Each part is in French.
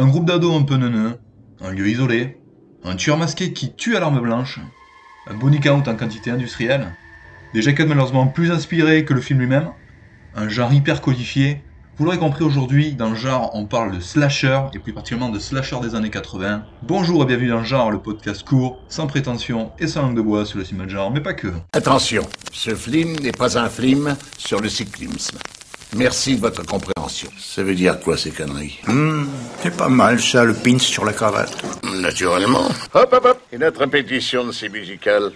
Un groupe d'ados un peu neuneux, un lieu isolé, un tueur masqué qui tue à l'arme blanche, un body count en quantité industrielle, des jaquettes malheureusement plus inspirées que le film lui-même, un genre hyper codifié. Vous l'aurez compris aujourd'hui, dans le genre, on parle de slasher, et plus particulièrement de slasher des années 80. Bonjour et bienvenue dans le genre, le podcast court, sans prétention et sans langue de bois sur le cinéma de genre, mais pas que. Attention, ce film n'est pas un film sur le cyclisme. Merci de votre compréhension. Ça veut dire quoi ces conneries? Hmm, c'est pas mal ça, le pince sur la cravate. Naturellement. Hop, hop, hop. Et notre répétition de ces musicales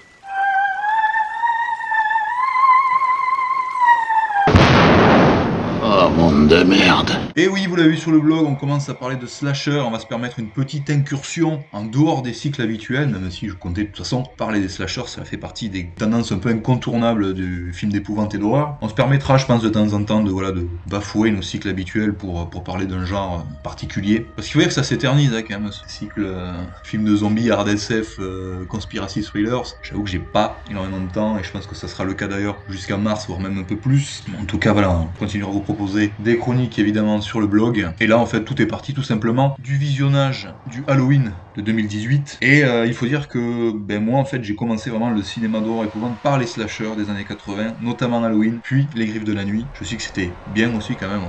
Oh, de merde. Et oui, vous l'avez vu sur le blog, on commence à parler de slasher, on va se permettre une petite incursion en dehors des cycles habituels, même si je comptais de toute façon parler des slashers, ça fait partie des tendances un peu incontournables du film d'épouvante et d'horreur. On se permettra, je pense, de temps en temps de, voilà, de bafouer nos cycles habituels pour, pour parler d'un genre particulier. Parce qu'il faut dire que ça s'éternise hein, quand même, ce cycle euh, film de zombies, hard SF, euh, conspiracy thrillers. J'avoue que j'ai pas énormément de temps, et je pense que ça sera le cas d'ailleurs jusqu'à mars, voire même un peu plus. En tout cas, voilà, on continuera à vous proposer des chroniques évidemment sur le blog. Et là, en fait, tout est parti tout simplement du visionnage du Halloween de 2018. Et euh, il faut dire que ben, moi, en fait, j'ai commencé vraiment le cinéma d'horreur épouvante par les slashers des années 80, notamment Halloween, puis Les Griffes de la Nuit. Je sais que c'était bien aussi quand même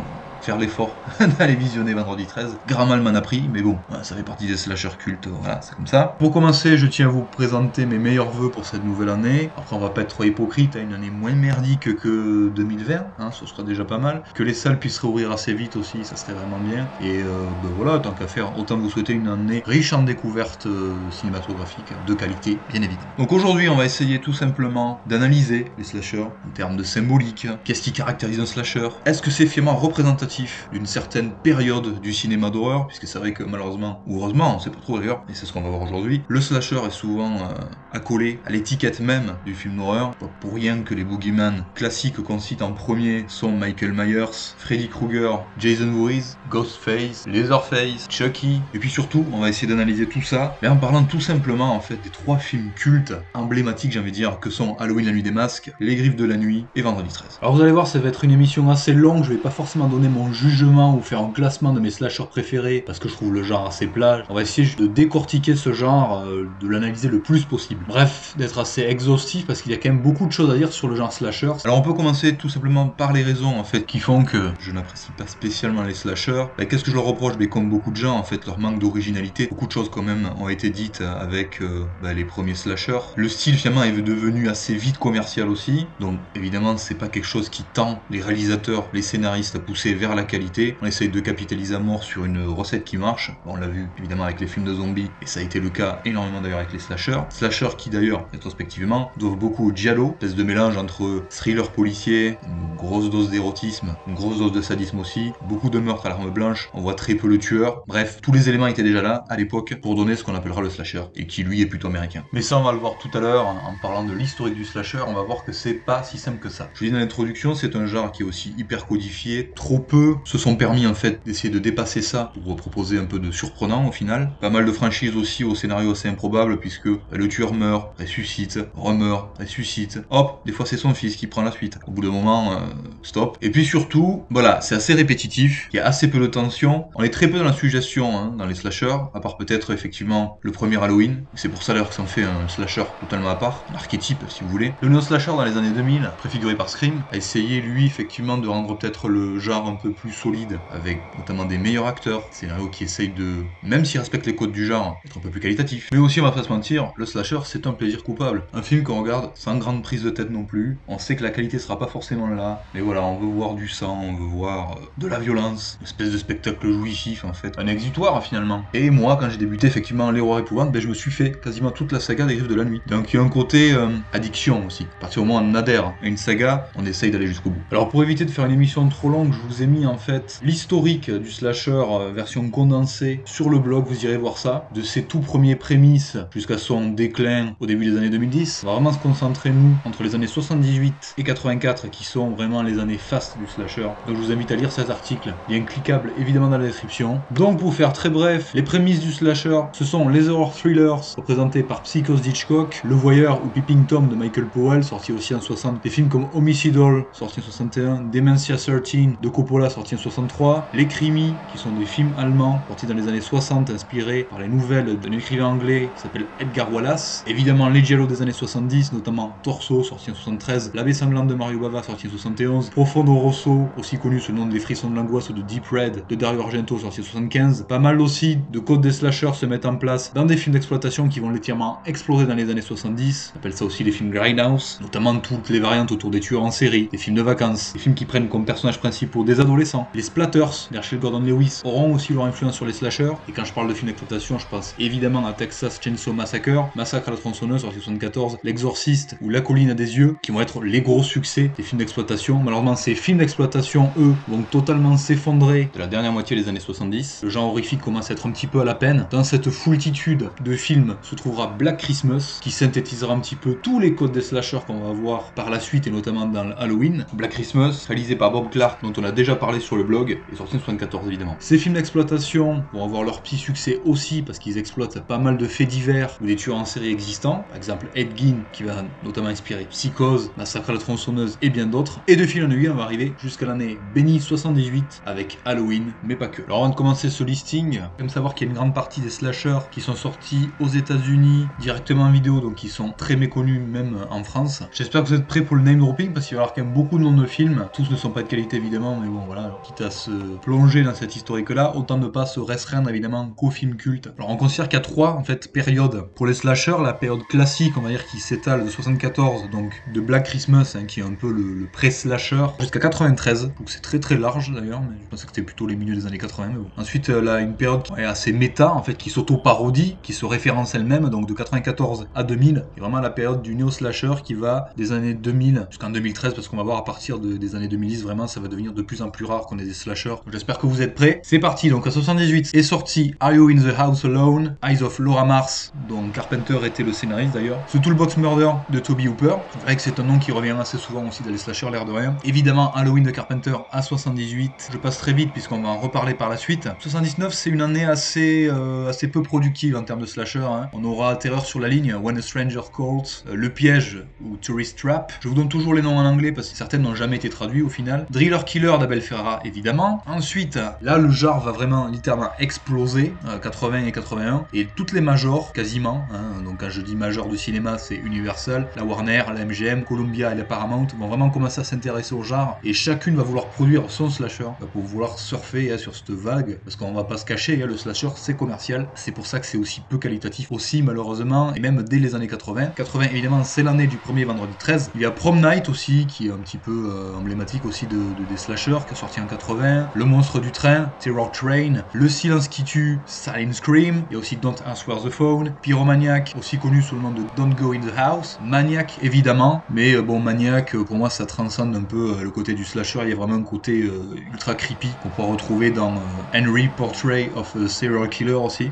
faire l'effort d'aller visionner vendredi 13. Grand mal m'en a pris, mais bon, ça fait partie des slashers cultes, voilà, c'est comme ça. Pour commencer, je tiens à vous présenter mes meilleurs voeux pour cette nouvelle année. Après, on va pas être trop hypocrite, à une année moins merdique que 2020, hein, ce sera déjà pas mal. Que les salles puissent rouvrir assez vite aussi, ça serait vraiment bien. Et euh, ben voilà, tant qu'à faire, autant vous souhaiter une année riche en découvertes euh, cinématographiques de qualité, bien évidemment. Donc aujourd'hui, on va essayer tout simplement d'analyser les slashers en termes de symbolique. Qu'est-ce qui caractérise un slasher? Est-ce que c'est fièrement représentatif d'une certaine période du cinéma d'horreur, puisque c'est vrai que malheureusement, ou heureusement, on sait pas trop d'ailleurs, et c'est ce qu'on va voir aujourd'hui, le slasher est souvent euh, accolé à l'étiquette même du film d'horreur. Pour rien que les boogeyman classiques qu'on cite en premier sont Michael Myers, Freddy Krueger, Jason Voorhees, Ghostface, Leatherface, Chucky, et puis surtout, on va essayer d'analyser tout ça, mais en parlant tout simplement en fait des trois films cultes, emblématiques j'ai dire, que sont Halloween la nuit des masques, Les griffes de la nuit et Vendredi 13. Alors vous allez voir, ça va être une émission assez longue, je vais pas forcément donner mon jugement ou faire un classement de mes slashers préférés parce que je trouve le genre assez plat. On va essayer de décortiquer ce genre, euh, de l'analyser le plus possible. Bref, d'être assez exhaustif parce qu'il y a quand même beaucoup de choses à dire sur le genre slasher. Alors on peut commencer tout simplement par les raisons en fait qui font que je n'apprécie pas spécialement les slashers. Bah, Qu'est-ce que je leur reproche? Mais comme beaucoup de gens en fait, leur manque d'originalité. Beaucoup de choses quand même ont été dites avec euh, bah, les premiers slashers. Le style finalement est devenu assez vite commercial aussi. Donc évidemment c'est pas quelque chose qui tend les réalisateurs, les scénaristes à pousser vers la qualité. On essaye de capitaliser à mort sur une recette qui marche. On l'a vu évidemment avec les films de zombies, et ça a été le cas énormément d'ailleurs avec les slashers. Slashers qui d'ailleurs, rétrospectivement, doivent beaucoup au giallo, espèce de mélange entre thriller policier, une grosse dose d'érotisme, une grosse dose de sadisme aussi, beaucoup de meurtres à l'arme blanche, on voit très peu le tueur. Bref, tous les éléments étaient déjà là à l'époque pour donner ce qu'on appellera le slasher, et qui lui est plutôt américain. Mais ça, on va le voir tout à l'heure en parlant de l'historique du slasher, on va voir que c'est pas si simple que ça. Je vous dis dans l'introduction, c'est un genre qui est aussi hyper codifié, trop peu se sont permis en fait d'essayer de dépasser ça pour proposer un peu de surprenant au final. Pas mal de franchises aussi au scénario assez improbable puisque le tueur meurt, ressuscite, remeurt, ressuscite. Hop, des fois c'est son fils qui prend la suite. Au bout d'un moment, euh, stop. Et puis surtout, voilà, c'est assez répétitif, il y a assez peu de tension. On est très peu dans la suggestion hein, dans les slashers, à part peut-être effectivement le premier Halloween. C'est pour ça d'ailleurs que ça en fait un slasher totalement à part, un archétype si vous voulez. Le neo-slasher dans les années 2000, préfiguré par Scream, a essayé lui effectivement de rendre peut-être le genre un peu plus solide, avec notamment des meilleurs acteurs, scénario qui essaye de, même s'il respecte les codes du genre, être un peu plus qualitatif. Mais aussi, on va pas se mentir, le slasher c'est un plaisir coupable. Un film qu'on regarde sans grande prise de tête non plus, on sait que la qualité sera pas forcément là, mais voilà, on veut voir du sang, on veut voir euh, de la violence, une espèce de spectacle jouissif en fait, un exutoire finalement. Et moi, quand j'ai débuté effectivement l'horreur épouvante, ben, je me suis fait quasiment toute la saga des griffes de la nuit. Donc il y a un côté euh, addiction aussi. À partir du moment où on adhère à une saga, on essaye d'aller jusqu'au bout. Alors pour éviter de faire une émission trop longue, je vous ai mis en fait l'historique du slasher euh, version condensée sur le blog, vous irez voir ça, de ses tout premiers prémices jusqu'à son déclin au début des années 2010. On va vraiment se concentrer nous entre les années 78 et 84 qui sont vraiment les années fastes du slasher. Donc je vous invite à lire cet article, lien cliquable évidemment dans la description. Donc pour faire très bref, les prémices du slasher, ce sont les horror thrillers représentés par Psychos d'Hitchcock, Le Voyeur ou Peeping Tom de Michael Powell, sorti aussi en 60, des films comme Homicidal, sorti en 61, Dementia 13 de Coppola Dracula sorti en 63, Les Crimi qui sont des films allemands sortis dans les années 60 inspirés par les nouvelles d'un écrivain anglais qui s'appelle Edgar Wallace, évidemment Les Giallo des années 70 notamment Torso sorti en 73, L'abbé sanglante de Mario Bava sorti en 71, Profondo Rosso aussi connu sous le nom des frissons de l'angoisse ou de Deep Red de Dario Argento sorti en 75, pas mal aussi de codes des slashers se mettent en place dans des films d'exploitation qui vont légèrement exploser dans les années 70, on appelle ça aussi les films Grindhouse, notamment toutes les variantes autour des tueurs en série, des films de vacances, des films qui prennent comme personnages principaux des adolescents. Les splatters d'Herschel Gordon Lewis auront aussi leur influence sur les slashers. Et quand je parle de films d'exploitation, je pense évidemment à Texas Chainsaw Massacre, Massacre à la tronçonneuse sorti 74, L'Exorciste ou La colline à des yeux, qui vont être les gros succès des films d'exploitation. Malheureusement, ces films d'exploitation, eux, vont totalement s'effondrer de la dernière moitié des années 70. Le genre horrifique commence à être un petit peu à la peine. Dans cette foultitude de films se trouvera Black Christmas, qui synthétisera un petit peu tous les codes des slashers qu'on va voir par la suite et notamment dans Halloween. Black Christmas, réalisé par Bob Clark, dont on a déjà parlé sur le blog, et en 74 évidemment. Ces films d'exploitation vont avoir leur petit succès aussi parce qu'ils exploitent pas mal de faits divers ou des tueurs en série existants. Par exemple, Ed Gein, qui va notamment inspirer Psychose, Massacre à la tronçonneuse et bien d'autres. Et de fil en aiguille, on va arriver jusqu'à l'année bénie 78 avec Halloween, mais pas que. Alors avant de commencer ce listing, j'aime savoir qu'il y a une grande partie des slashers qui sont sortis aux États-Unis directement en vidéo, donc qui sont très méconnus même en France. J'espère que vous êtes prêts pour le name dropping parce qu'il va y avoir quand même beaucoup de noms de films. Tous ne sont pas de qualité évidemment, mais bon voilà, quitte à se plonger dans cette historique-là, autant ne pas se restreindre évidemment qu'aux films cultes. Alors on considère qu'il y a trois en fait périodes pour les slashers. La période classique, on va dire, qui s'étale de 74, donc de Black Christmas, hein, qui est un peu le, le pré-slasher, jusqu'à 93. Donc c'est très très large d'ailleurs, mais je pensais que c'était plutôt les milieux des années 80. Mais bon. Ensuite, euh, là, une période qui est assez méta, en fait, qui s'auto-parodie, qui se référence elle-même, donc de 94 à 2000, et vraiment la période du néo-slasher qui va des années 2000 jusqu'en 2013, parce qu'on va voir à partir de- des années 2010, vraiment, ça va devenir de plus en plus rare qu'on ait des slashers. J'espère que vous êtes prêts. C'est parti, donc en 78 est sorti Are You in the House Alone, Eyes of Laura Mars, dont Carpenter était le scénariste d'ailleurs. The Toolbox Murder de Toby Hooper. C'est vrai que c'est un nom qui revient assez souvent aussi dans les slashers, l'air de rien. Évidemment, Halloween de Carpenter à 78. Je passe très vite puisqu'on va en reparler par la suite. 79, c'est une année assez, euh, assez peu productive en termes de slasher. hein. On aura Terreur sur la ligne, When a Stranger Calls, euh, Le Piège ou Tourist Trap. Je vous donne toujours les noms en anglais parce que certaines n'ont jamais été traduits au final. Driller Killer d'Abel Évidemment. Ensuite, là, le genre va vraiment littéralement exploser, euh, 80 et 81. Et toutes les majors, quasiment, hein, donc quand je dis major de cinéma, c'est Universal, la Warner, la MGM, Columbia et la Paramount vont vraiment commencer à s'intéresser au genre. Et chacune va vouloir produire son slasher, va pour vouloir surfer hein, sur cette vague. Parce qu'on va pas se cacher, hein, le slasher c'est commercial. C'est pour ça que c'est aussi peu qualitatif aussi, malheureusement. Et même dès les années 80. 80, évidemment, c'est l'année du premier vendredi 13. Il y a Prom Night aussi, qui est un petit peu euh, emblématique aussi de, de- des slashers, sorti en 80. Le monstre du train, Terror Train. Le silence qui tue, Silent Scream. Il y a aussi Don't Answer the Phone. Pyromaniac, aussi connu sous le nom de Don't Go in the House. Maniac, évidemment. Mais euh, bon, Maniac, euh, pour moi, ça transcende un peu euh, le côté du slasher. Il y a vraiment un côté euh, ultra creepy qu'on peut retrouver dans euh, Henry Portrait of a Serial Killer aussi.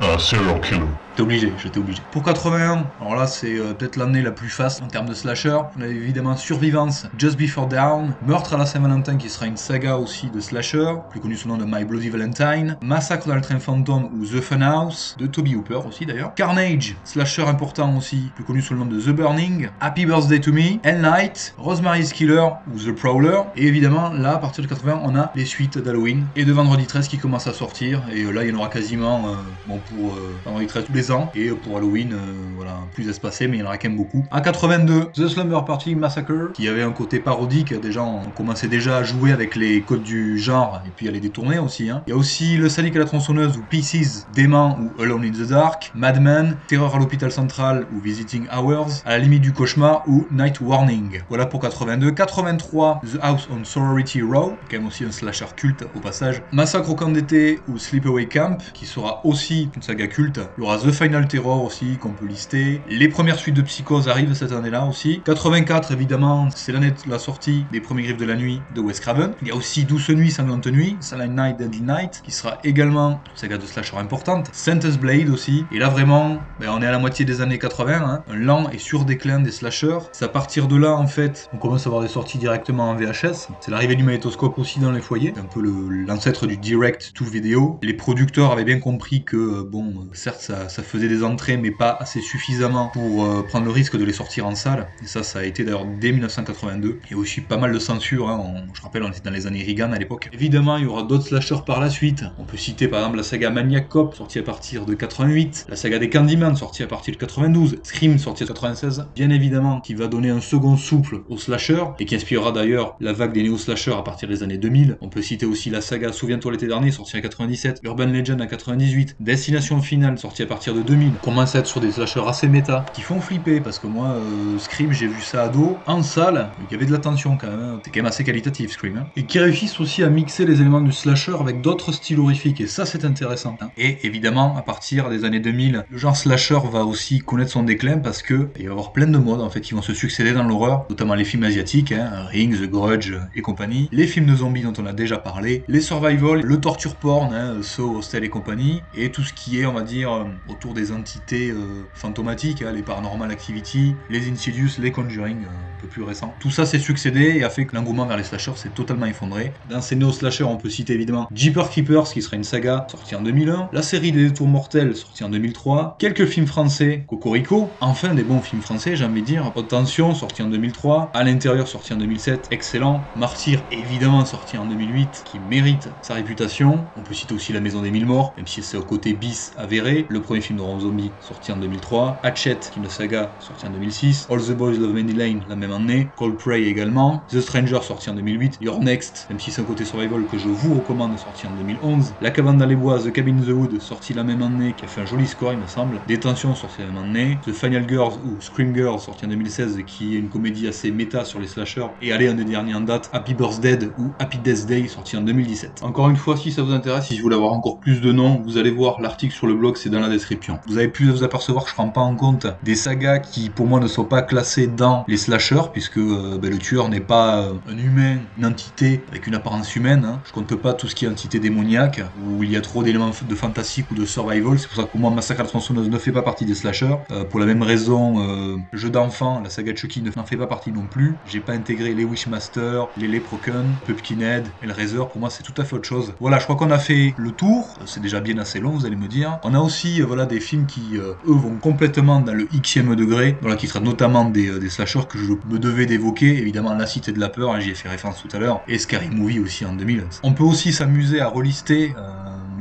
Un serial killer. T'es obligé, j'étais obligé. Pour 81, alors là c'est euh, peut-être l'année la plus faste en termes de slasher. On a évidemment Survivance, Just Before Down, Meurtre à la Saint-Valentin qui sera une saga aussi de slasher, plus connu sous le nom de My Bloody Valentine, Massacre dans le train fantôme ou The Funhouse, de Toby Hooper aussi d'ailleurs, Carnage, slasher important aussi, plus connu sous le nom de The Burning, Happy Birthday to Me, Hell Night, Rosemary's Killer ou The Prowler, et évidemment là à partir de 80 on a les suites d'Halloween et de Vendredi 13 qui commencent à sortir, et euh, là il y en aura quasiment, euh, bon pour Vendredi 13 tous les et pour Halloween, euh, voilà, plus espacé, mais il y en aura quand même beaucoup. À 82, The Slumber Party Massacre, qui avait un côté parodique, déjà on commençait déjà à jouer avec les codes du genre, et puis à les détourner aussi. hein. Il y a aussi Le Sadique à la tronçonneuse, ou Pieces, Dément, ou Alone in the Dark, Mad Men, Terreur à l'hôpital central, ou Visiting Hours, À la limite du cauchemar, ou Night Warning. Voilà pour 82. 83, The House on Sorority Row, quand même aussi un slasher culte au passage. Massacre au camp d'été, ou Sleepaway Camp, qui sera aussi une saga culte. Il Final Terror aussi, qu'on peut lister. Les premières suites de Psychose arrivent cette année-là aussi. 84, évidemment, c'est l'année de la sortie des premiers Griffes de la Nuit de Wes Craven. Il y a aussi Douce Nuit, Sanglante Nuit, Silent Night, Deadly Night, qui sera également une saga de slasher importante. Sentence Blade aussi. Et là, vraiment, ben, on est à la moitié des années 80, hein. un lent et sur déclin des slashers. C'est à partir de là, en fait, on commence à avoir des sorties directement en VHS. C'est l'arrivée du magnétoscope aussi dans les foyers, un peu l'ancêtre du direct to vidéo. Les producteurs avaient bien compris que, euh, bon, euh, certes, ça, ça faisait des entrées, mais pas assez suffisamment pour euh, prendre le risque de les sortir en salle. Et ça, ça a été d'ailleurs dès 1982. Il y a aussi pas mal de censure. Hein. On- je rappelle, on était dans les années Reagan à l'époque. Évidemment, il y aura d'autres slashers par la suite. On peut citer par exemple la saga Maniac Cop, sortie à partir de 88, la saga des Candyman, sortie à partir de 92, Scream, sortie en 96. Bien évidemment, qui va donner un second souffle au slasher et qui inspirera d'ailleurs la vague des néo-slashers à partir des années 2000. On peut citer aussi la saga Souviens-toi l'été dernier, sortie en 97, Urban Legend en 98, Destination Finale, sortie à partir de 2000. On commence à être sur des slashers assez méta qui font flipper parce que moi, euh, Scream, j'ai vu ça à dos en salle. Il y avait de la tension quand même. hein. C'est quand même assez qualitatif Scream. hein. Et qui réussissent aussi à mixer les éléments du slasher avec d'autres styles horrifiques. Et ça, c'est intéressant. hein. Et évidemment, à partir des années 2000, le genre slasher va aussi connaître son déclin parce que il va y avoir plein de modes en fait qui vont se succéder dans l'horreur, notamment les films asiatiques, hein, Ring, The Grudge et compagnie, les films de zombies dont on a déjà parlé, les survival, le torture porn, hein, Saw, Hostel et compagnie, et tout ce qui est, on va dire, euh, des entités euh, fantomatiques, hein, les Paranormal Activity, les Insidious, les Conjuring, euh, un peu plus récents. Tout ça s'est succédé et a fait que l'engouement vers les slashers s'est totalement effondré. Dans ces néo-slashers, on peut citer évidemment Jeepers Keepers, qui sera une saga sortie en 2001, la série des Détours Mortels, sortie en 2003, quelques films français, Cocorico, enfin des bons films français, j'ai envie de dire, Haute Tension, sorti en 2003, À l'intérieur, sorti en 2007, excellent, Martyr, évidemment, sorti en 2008, qui mérite sa réputation, on peut citer aussi La Maison des Mille Morts, même si c'est au côté bis avéré, le premier film de Rob Zombie, sorti en 2003, Hatchet, est une saga, sorti en 2006, All the Boys Love Mandy Lane, la même année, Cold Prey également, The Stranger, sorti en 2008, Your Next, même si c'est un côté survival que je vous recommande, sorti en 2011, La Cabane dans les Bois, The Cabin in the Wood, sorti la même année, qui a fait un joli score, il me semble, Détention, sorti la même année, The Final Girls ou Scream Girls, sorti en 2016, qui est une comédie assez méta sur les slashers, et allez, un des derniers en date, Happy Birthday ou Happy Death Day, sorti en 2017. Encore une fois, si ça vous intéresse, si je voulais avoir encore plus de noms, vous allez voir l'article sur le blog, c'est dans la description. Vous avez pu vous apercevoir que je prends pas en compte des sagas qui, pour moi, ne sont pas classées dans les slashers, puisque euh, ben, le tueur n'est pas euh, un humain, une entité avec une apparence humaine. hein. Je compte pas tout ce qui est entité démoniaque, où il y a trop d'éléments de fantastique ou de survival. C'est pour ça que pour moi, Massacre à la ne fait pas partie des slashers. Euh, pour la même raison, Jeu d'enfant, la saga de Chucky ne- n'en fait pas partie non plus. J'ai pas intégré les Wishmaster, les Leprechaun, Pumpkinhead, Hellraiser. Pour moi, c'est tout à fait autre chose. Voilà, je crois qu'on a fait le tour. C'est déjà bien assez long, vous allez me dire. On a aussi, voilà, des films qui, euh, eux, vont complètement dans le xème degré. Voilà, qui traitent notamment des, euh, des slashers que je me devais d'évoquer. Évidemment, La Cité de la Peur, hein, j'y ai fait référence tout à l'heure. Et Scary Movie aussi en 2000. On peut aussi s'amuser à relister. euh,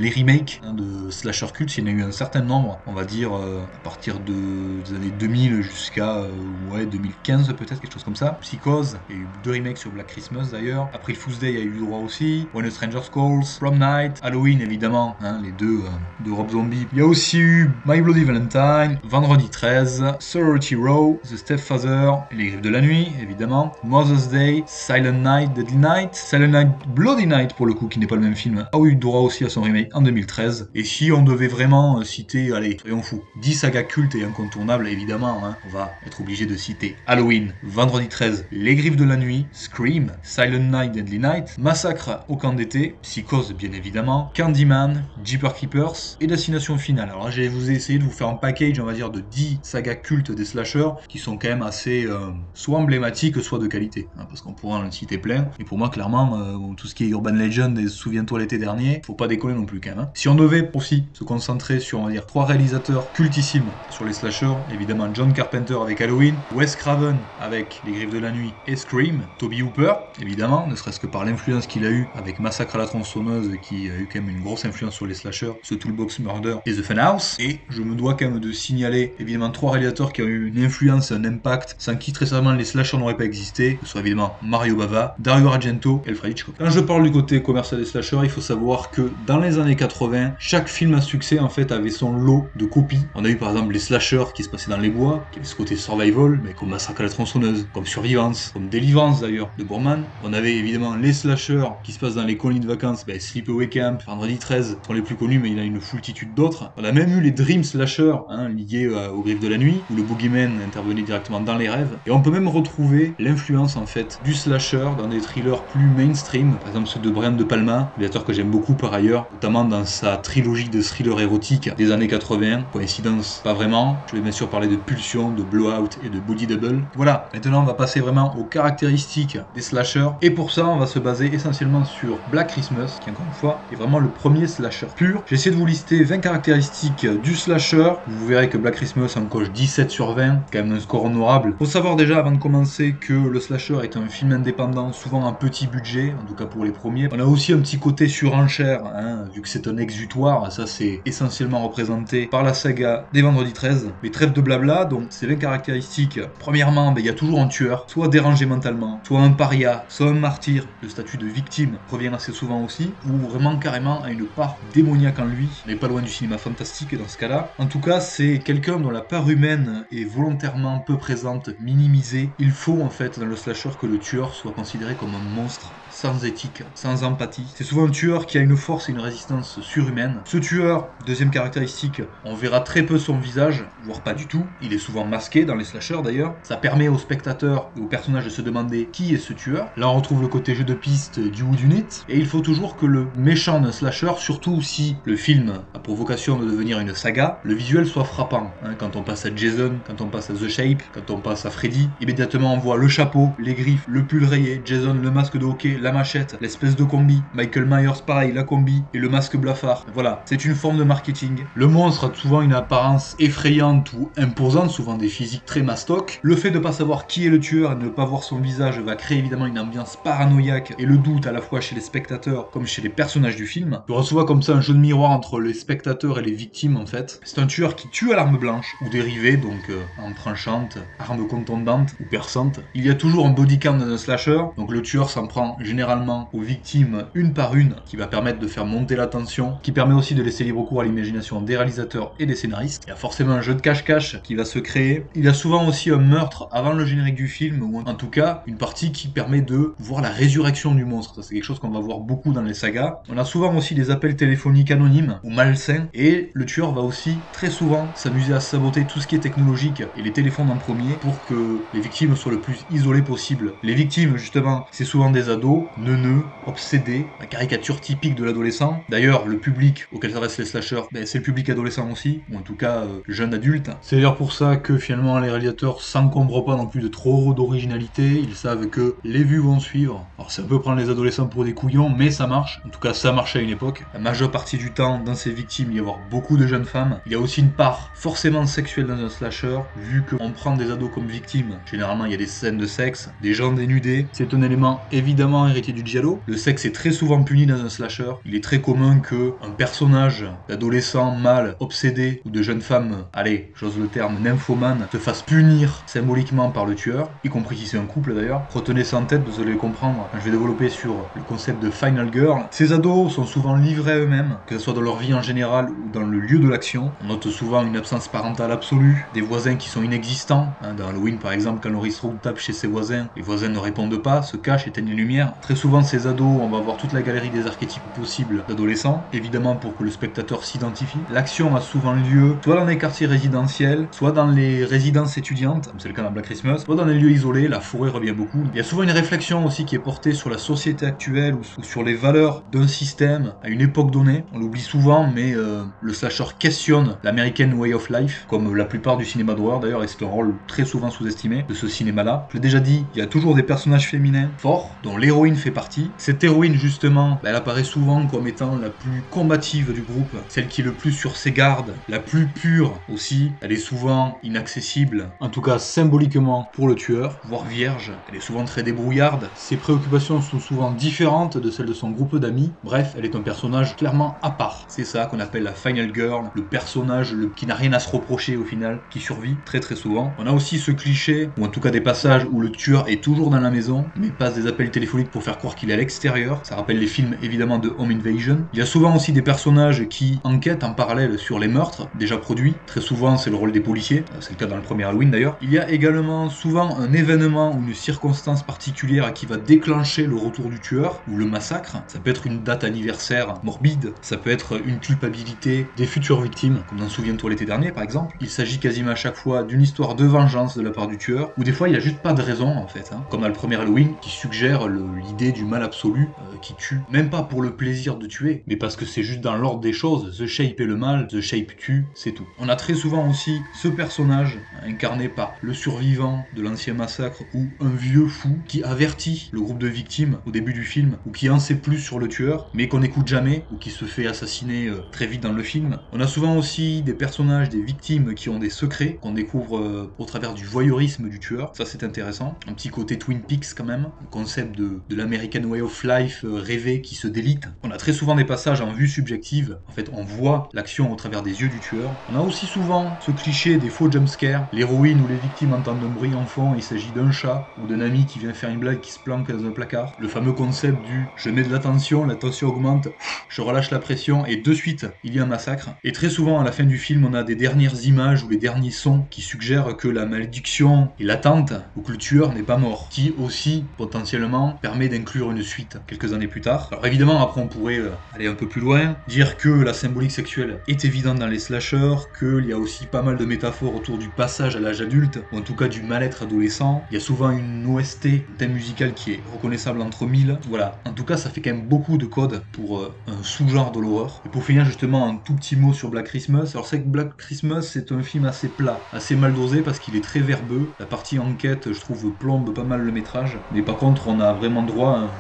les remakes hein, de slasher cult, il y en a eu un certain nombre, on va dire euh, à partir de, des années 2000 jusqu'à euh, ouais, 2015 peut-être, quelque chose comme ça. Psychose, il y a eu deux remakes sur Black Christmas d'ailleurs. April Fool's Day, il y a eu droit aussi. When a Stranger Calls, Prom Night, Halloween évidemment, hein, les deux euh, de Rob Zombie. Il y a aussi eu My Bloody Valentine, Vendredi 13, Sorority Row, The Stepfather, Les Griffes de la Nuit évidemment, Mother's Day, Silent Night, Deadly Night, Silent Night, Bloody Night pour le coup qui n'est pas le même film, a eu droit aussi à son remake en 2013. Et si on devait vraiment euh, citer, allez, soyons fous, 10 sagas cultes et incontournables, évidemment, hein, on va être obligé de citer Halloween, Vendredi 13, Les Griffes de la Nuit, Scream, Silent Night, Deadly Night, Massacre au camp d'été, Psychose bien évidemment, Candyman, Jeepers Keepers et Destination Finale. Alors là, je vous essayer de vous faire un package, on va dire, de 10 sagas cultes des slashers qui sont quand même assez euh, soit emblématiques, soit de qualité, hein, parce qu'on pourra en citer plein. Et pour moi, clairement, euh, tout ce qui est Urban Legend et Souviens-toi l'été dernier, faut pas décoller non plus hein. Si on devait aussi se concentrer sur, trois réalisateurs cultissimes sur les slashers, évidemment John Carpenter avec Halloween, Wes Craven avec Les Griffes de la Nuit et Scream, Toby Hooper, évidemment, ne serait-ce que par l'influence qu'il a eu avec Massacre à la tronçonneuse, qui a eu quand même une grosse influence sur les slashers, ce Toolbox Murder et The Funhouse. Et je me dois quand même de signaler, évidemment, trois réalisateurs qui ont eu une influence, un impact, sans qui très certainement les slashers n'auraient pas existé, que ce soit évidemment Mario Bava, Dario Argento et Alfred Hitchcock. Quand je parle du côté commercial des slashers, il faut savoir que dans les années 80, chaque film à succès en fait avait son lot de copies. On a eu par exemple les slashers qui se passaient dans les bois, qui avaient ce côté survival, mais comme Massacre à la tronçonneuse, comme Survivance, comme Deliverance d'ailleurs de Boorman. On avait évidemment les slashers qui se passent dans les colonies de vacances, ben, Sleepaway Camp, Vendredi 13 sont les plus connus, mais il y en a une foultitude d'autres. On a même eu les Dream Slashers, hein, liés euh, aux griffes de la nuit, où le boogeyman intervenait directement dans les rêves. Et on peut même retrouver l'influence en fait du slasher dans des thrillers plus mainstream, par exemple ceux de Brian De Palma, réalisateur que j'aime beaucoup par ailleurs, notamment dans sa trilogie de thrillers érotiques des années 80. Coïncidence, pas vraiment. Je vais bien sûr parler de Pulsion, de Blowout et de Body Double. Voilà, maintenant on va passer vraiment aux caractéristiques des slashers. Et pour ça, on va se baser essentiellement sur Black Christmas, qui encore une fois est vraiment le premier slasher pur. J'ai essayé de vous lister 20 caractéristiques du slasher. Vous verrez que Black Christmas en coche 17 sur 20, quand même un score honorable. Faut savoir déjà avant de commencer que le slasher est un film indépendant, souvent un petit budget, en tout cas pour les premiers. On a aussi un petit côté surenchère, hein, vu c'est un exutoire, ça c'est essentiellement représenté par la saga des Vendredis 13. Mais trêve de blabla, donc ces 20 caractéristiques. Premièrement, ben, il y a toujours un tueur, soit dérangé mentalement, soit un paria, soit un martyr. Le statut de victime revient assez souvent aussi, ou vraiment carrément à une part démoniaque en lui. On n'est pas loin du cinéma fantastique dans ce cas-là. En tout cas, c'est quelqu'un dont la part humaine est volontairement peu présente, minimisée. Il faut en fait dans le slasher que le tueur soit considéré comme un monstre sans éthique, sans empathie. C'est souvent un tueur qui a une force et une résistance surhumaine. Ce tueur, deuxième caractéristique, on verra très peu son visage, voire pas du tout. Il est souvent masqué dans les slashers d'ailleurs. Ça permet aux spectateurs et aux personnages de se demander qui est ce tueur. Là on retrouve le côté jeu de piste du ou du nit. Et il faut toujours que le méchant d'un slasher, surtout si le film a pour vocation de devenir une saga, le visuel soit frappant. Hein, quand on passe à Jason, quand on passe à The Shape, quand on passe à Freddy, immédiatement on voit le chapeau, les griffes, le pull rayé, Jason, le masque de hockey, la machette, l'espèce de combi, Michael Myers pareil, la combi et le masque blafard. Voilà, c'est une forme de marketing. Le monstre a souvent une apparence effrayante ou imposante, souvent des physiques très mastoc. Le fait de pas savoir qui est le tueur et de ne pas voir son visage va créer évidemment une ambiance paranoïaque et le doute à la fois chez les spectateurs comme chez les personnages du film. Tu reçois comme ça un jeu de miroir entre les spectateurs et les victimes en fait. C'est un tueur qui tue à l'arme blanche ou dérivée, donc euh, en tranchante, arme contondante ou perçante. Il y a toujours un body count dans un slasher, donc le tueur s'en prend généralement aux victimes une par une, qui va permettre de faire monter la tension, qui permet aussi de laisser libre cours à l'imagination des réalisateurs et des scénaristes. Il y a forcément un jeu de cache-cache qui va se créer. Il y a souvent aussi un meurtre avant le générique du film, ou en tout cas une partie qui permet de voir la résurrection du monstre. Ça c'est quelque chose qu'on va voir beaucoup dans les sagas. On a souvent aussi des appels téléphoniques anonymes ou malsains, et le tueur va aussi très souvent s'amuser à saboter tout ce qui est technologique et les téléphones en premier pour que les victimes soient le plus isolées possible. Les victimes justement, c'est souvent des ados, neuneux, obsédés, la caricature typique de l'adolescent. D'ailleurs, le public auquel s'adressent les slashers, ben, c'est le public adolescent aussi, ou en tout cas euh, jeune adulte. C'est d'ailleurs pour ça que finalement les réalisateurs s'encombrent pas non plus de trop d'originalité, ils savent que les vues vont suivre. Alors ça peut prendre les adolescents pour des couillons, mais ça marche. En tout cas, ça marchait à une époque. La majeure partie du temps, dans ces victimes, il y a beaucoup de jeunes femmes. Il y a aussi une part forcément sexuelle dans un slasher, vu qu'on prend des ados comme victimes. Généralement, il y a des scènes de sexe, des gens dénudés. C'est un élément évidemment du. Le sexe est très souvent puni dans un slasher. Il est très commun que un personnage d'adolescent mâle obsédé ou de jeune femme, allez, j'ose le terme, nymphomane, se fasse punir symboliquement par le tueur, y compris si c'est un couple d'ailleurs. Retenez ça en tête, vous allez comprendre. Je vais développer sur le concept de Final Girl. Ces ados sont souvent livrés à eux-mêmes, que ce soit dans leur vie en général ou dans le lieu de l'action. On note souvent une absence parentale absolue, des voisins qui sont inexistants. Hein, dans Halloween par exemple, quand Laurie Strode tape chez ses voisins, les voisins ne répondent pas, se cachent, éteignent les lumières. Très souvent, ces ados, on va voir toute la galerie des archétypes possibles d'adolescents, évidemment pour que le spectateur s'identifie. L'action a souvent lieu soit dans les quartiers résidentiels, soit dans les résidences étudiantes, comme c'est le cas dans Black Christmas, soit dans les lieux isolés, la forêt revient beaucoup. Il y a souvent une réflexion aussi qui est portée sur la société actuelle ou sur les valeurs d'un système à une époque donnée. On l'oublie souvent, mais euh, le slasher questionne l'American Way of Life, comme la plupart du cinéma d'horreur d'ailleurs, et c'est un rôle très souvent sous-estimé de ce cinéma-là. Je l'ai déjà dit, il y a toujours des personnages féminins forts, dont l'héroïne fait partie. Cette héroïne, justement, bah, elle apparaît souvent comme étant la plus combative du groupe, celle qui est le plus sur ses gardes, la plus pure aussi. Elle est souvent inaccessible, en tout cas symboliquement pour le tueur, voire vierge. Elle est souvent très débrouillarde. Ses préoccupations sont souvent différentes de celles de son groupe d'amis. Bref, elle est un personnage clairement à part. C'est ça qu'on appelle la Final Girl, le personnage qui n'a rien à se reprocher au final, qui survit très très souvent. On a aussi ce cliché, ou en tout cas des passages où le tueur est toujours dans la maison, mais passe des appels téléphoniques pour faire croire qu'il est à l'extérieur. Ça rappelle les films évidemment de Home Invasion. Il y a souvent aussi des personnages qui enquêtent en parallèle sur les meurtres déjà produits. Très souvent, c'est le rôle des policiers. C'est le cas dans le premier Halloween d'ailleurs. Il y a également souvent un événement ou une circonstance particulière qui va déclencher le retour du tueur ou le massacre. Ça peut être une date anniversaire morbide, ça peut être une culpabilité des futures victimes, comme dans Souviens-toi l'été dernier par exemple. Il s'agit quasiment à chaque fois d'une histoire de vengeance de la part du tueur, ou des fois il n'y a juste pas de raison en fait, hein. comme dans le premier Halloween qui suggère l'idée du mal absolu euh, qui tue, même pas pour le plaisir de tuer, mais parce que c'est juste dans l'ordre des choses. The Shape est le mal, The Shape tue, c'est tout. On a très souvent aussi ce personnage incarné par le survivant de l'ancien massacre ou un vieux fou qui avertit le groupe de victimes au début du film ou qui en sait plus sur le tueur mais qu'on n'écoute jamais ou qui se fait assassiner euh, très vite dans le film. On a souvent aussi des personnages, des victimes qui ont des secrets qu'on découvre euh, au travers du voyeurisme du tueur. Ça c'est intéressant. Un petit côté Twin Peaks quand même. Le concept de, de l'American Way of Life euh, rêvé qui se délite. On a très souvent des passages en vue subjective. En fait on voit l'action au travers des yeux du tueur. On a aussi souvent ce cliché des faux jumpscares. L'héroïne où les victimes entendent un bruit en fond, il s'agit d'un chat ou d'un ami qui vient faire une blague qui se planque dans un placard. Le fameux concept du je mets de l'attention, la tension augmente, je relâche la pression et de suite il y a un massacre. Et très souvent à la fin du film on a des dernières images ou les derniers sons qui suggèrent que la malédiction est latente ou que le tueur n'est pas mort, qui aussi potentiellement permet d'inclure une suite quelques années plus tard. Alors évidemment après on pourrait euh, aller un peu plus loin, dire que la symbolique sexuelle est évidente dans les slashers, qu'il y a aussi pas mal de métaphores autour du passage à l'âge adulte, ou en tout cas du mal-être adolescent. Il y a souvent une OST, un thème musical qui est reconnaissable entre mille. Voilà, en tout cas ça fait quand même beaucoup de codes pour euh, un sous-genre de l'horreur. Et pour finir justement un tout petit mot sur Black Christmas. Alors c'est que Black Christmas c'est un film assez plat, assez mal dosé parce qu'il est très verbeux. La partie enquête je trouve plombe pas mal le métrage. Mais par contre on a vraiment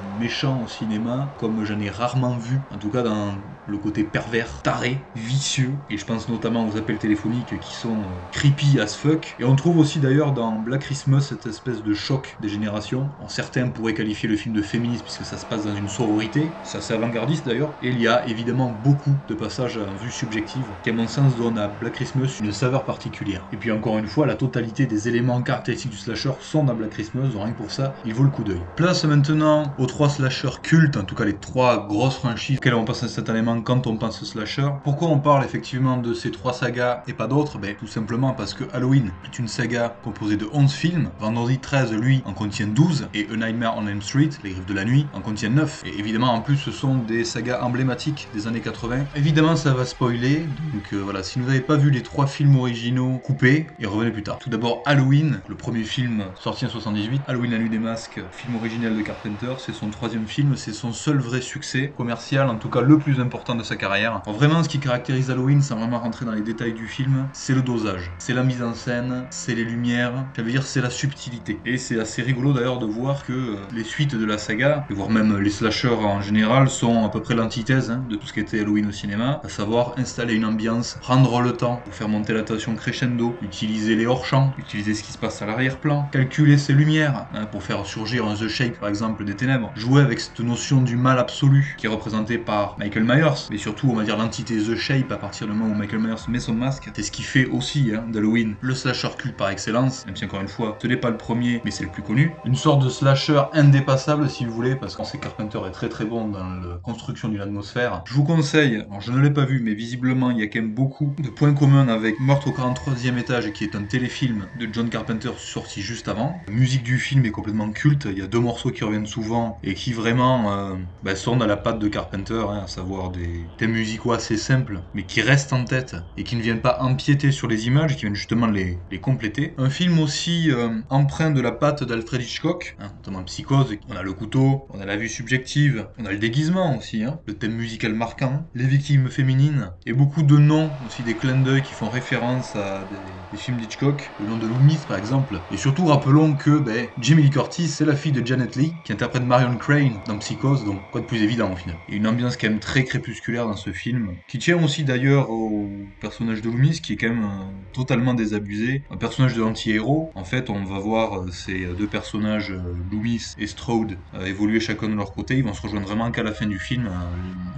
méchant au cinéma comme j'en ai rarement vu. En tout cas dans le côté pervers, taré, vicieux. Et je pense notamment aux appels téléphoniques qui sont euh, creepy as fuck. Et on trouve aussi d'ailleurs dans Black Christmas cette espèce de choc des générations. certains pourraient qualifier le film de féministe puisque ça se passe dans une sororité. C'est assez avant-gardiste d'ailleurs. Et il y a évidemment beaucoup de passages en vue subjective qui à mon sens donnent à Black Christmas une saveur particulière. Et puis encore une fois, la totalité des éléments caractéristiques du slasher sont dans Black Christmas, donc rien que pour ça, il vaut le coup d'œil. Place maintenant aux trois slashers cultes, en tout cas les trois grosses franchises auxquelles on pense instantanément quand on pense slasher. Pourquoi on parle effectivement de ces trois sagas et pas d'autres? Ben tout simplement parce que Halloween est une saga composée de 11 films. Vendredi 13, lui, en contient 12. Et A Nightmare on Elm Street, Les Griffes de la Nuit, en contient 9. Et évidemment, en plus, ce sont des sagas emblématiques des années 80. Évidemment, ça va spoiler. Donc euh, voilà, si vous n'avez pas vu les trois films originaux, coupez et revenez plus tard. Tout d'abord, Halloween, le premier film sorti en 78. Halloween, la nuit des masques, film original de Carpenter. C'est son troisième film. C'est son seul vrai succès commercial, en tout cas le plus important de sa carrière. vraiment, ce qui caractérise Halloween, sans vraiment rentrer dans les détails du film, c'est le dosage. C'est la mise en scène, c'est les lumières, ça veut dire c'est la subtilité. Et c'est assez rigolo d'ailleurs de voir que euh, les suites de la saga, et voire même les slashers en général, sont à peu près l'antithèse hein, de tout ce qui était Halloween au cinéma, à savoir installer une ambiance, prendre le temps pour faire monter la tension crescendo, utiliser les hors-champs, utiliser ce qui se passe à l'arrière-plan, calculer ses lumières hein, pour faire surgir un The Shape par exemple des ténèbres, jouer avec cette notion du mal absolu qui est représentée par Michael Myers, mais surtout on va dire l'entité The Shape à partir du moment où Michael Myers met son masque, c'est ce qui fait aussi hein, d'Halloween le slasher culte par excellence, même si encore une fois ce n'est pas le premier mais c'est le plus connu. Une sorte de slasher indépassable si vous voulez, parce qu'on sait Carpenter est très très bon dans la construction d'une atmosphère. Je vous conseille, je ne l'ai pas vu mais visiblement il y a quand même beaucoup de points communs avec Meurtre au 43e étage qui est un téléfilm de John Carpenter sorti juste avant. La musique du film est complètement culte, il y a deux morceaux qui reviennent souvent et qui vraiment euh, bah, sont dans la patte de Carpenter, hein, à savoir des thèmes musicaux assez simples mais qui restent en tête et qui ne viennent pas empiéter sur les images, qui viennent justement les, compléter. Un film aussi euh, empreint de la patte d'Alfred Hitchcock, hein, notamment Psychose. On a le couteau, on a la vue subjective, on a le déguisement aussi, hein, le thème musical marquant, les victimes féminines, et beaucoup de noms aussi, des clins d'œil qui font référence à des, des films d'Hitchcock, le nom de Loomis par exemple. Et surtout rappelons que ben, Jamie Lee Curtis, c'est la fille de Janet Lee, qui interprète Marion Crane dans Psychose, donc quoi de plus évident au final. Et une ambiance quand même très crépusculaire dans ce film, qui tient aussi d'ailleurs au personnage de Loomis, qui est quand même euh, totalement désabusé, un personnage de l'anti-héros. En fait, on va voir euh, ces deux personnages, euh, Loomis et Strode, évoluer chacun de leur côté. Ils vont se rejoindre vraiment qu'à la fin du film,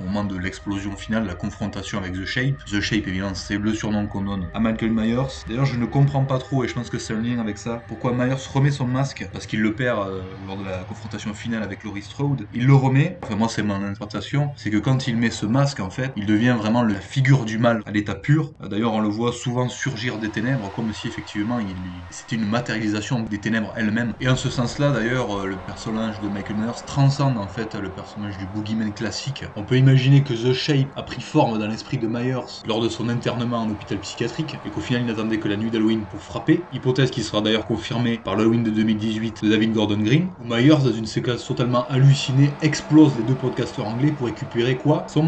au moment de l'explosion finale, la confrontation avec The Shape. The Shape, évidemment, c'est le surnom qu'on donne à Michael Myers. D'ailleurs, je ne comprends pas trop, et je pense que c'est un lien avec ça, pourquoi Myers remet son masque, parce qu'il le perd lors de la confrontation finale avec Laurie Strode. Il le remet, enfin moi c'est mon interprétation, c'est que quand il met ce masque, en fait, il devient vraiment la figure du mal à l'état pur. D'ailleurs, on le voit souvent surgir des ténèbres, comme si effectivement il... c'était une matérialisation des ténèbres elles-mêmes. Et en ce sens-là, d'ailleurs, euh, le personnage de Michael Myers transcende en fait le personnage du boogeyman classique. On peut imaginer que The Shape a pris forme dans l'esprit de Myers lors de son internement en hôpital psychiatrique et qu'au final il n'attendait que la nuit d'Halloween pour frapper. Hypothèse qui sera d'ailleurs confirmée par l'Halloween de 2018 de David Gordon Green, où Myers, dans une séquence totalement hallucinée, explose les deux podcasteurs anglais pour récupérer quoi? Son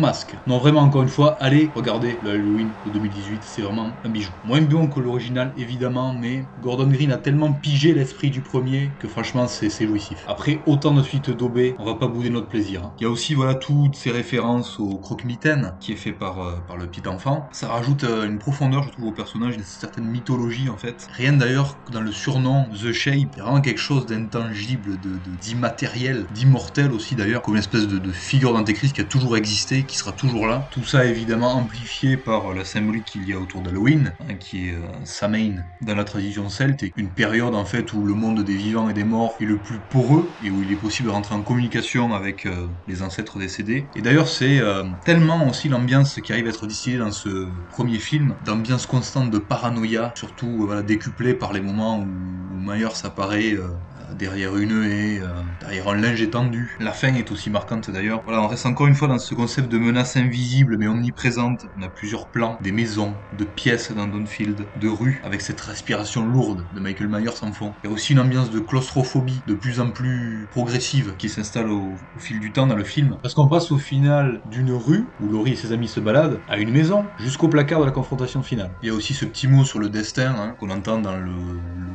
Non, vraiment, encore une fois, allez regarder le Halloween de 2018, c'est vraiment un bijou. Moins bon que l'original, évidemment, mais Gordon Green a tellement pigé l'esprit du premier que franchement, c'est jouissif. Après, autant de suite daubé, on va pas bouder notre plaisir. Hein. Il y a aussi, voilà, toutes ces références au croque-mitaine qui est fait par, euh, par le petit enfant. Ça rajoute euh, une profondeur, je trouve, au personnage, une certaine mythologie, en fait. Rien d'ailleurs dans le surnom The Shape, il y a vraiment quelque chose d'intangible, d'immatériel, de, d'immortel aussi d'ailleurs, comme une espèce de, figure d'antéchrist qui a toujours existé, qui sera toujours là. Tout ça évidemment amplifié par la symbolique qu'il y a autour d'Halloween, hein, qui est euh, Samhain dans la tradition celte, et une période en fait où le monde des vivants et des morts est le plus poreux et où il est possible de rentrer en communication avec euh, les ancêtres décédés. Et d'ailleurs c'est euh, tellement aussi l'ambiance qui arrive à être distillée dans ce premier film, d'ambiance constante de paranoïa, surtout voilà, décuplée par les moments où, où Myers apparaît derrière une haie, euh, derrière un linge étendu. La fin est aussi marquante d'ailleurs. Voilà, on reste encore une fois dans ce concept de menace invisible mais omniprésente. On a plusieurs plans, des maisons, de pièces dans Dawnfield, de rues, avec cette respiration lourde de Michael Myers en fond. Il y a aussi une ambiance de claustrophobie de plus en plus progressive qui s'installe au, fil du temps dans le film. Parce qu'on passe au final d'une rue, où Laurie et ses amis se baladent, à une maison, jusqu'au placard de la confrontation finale. Il y a aussi ce petit mot sur le destin hein, qu'on entend dans le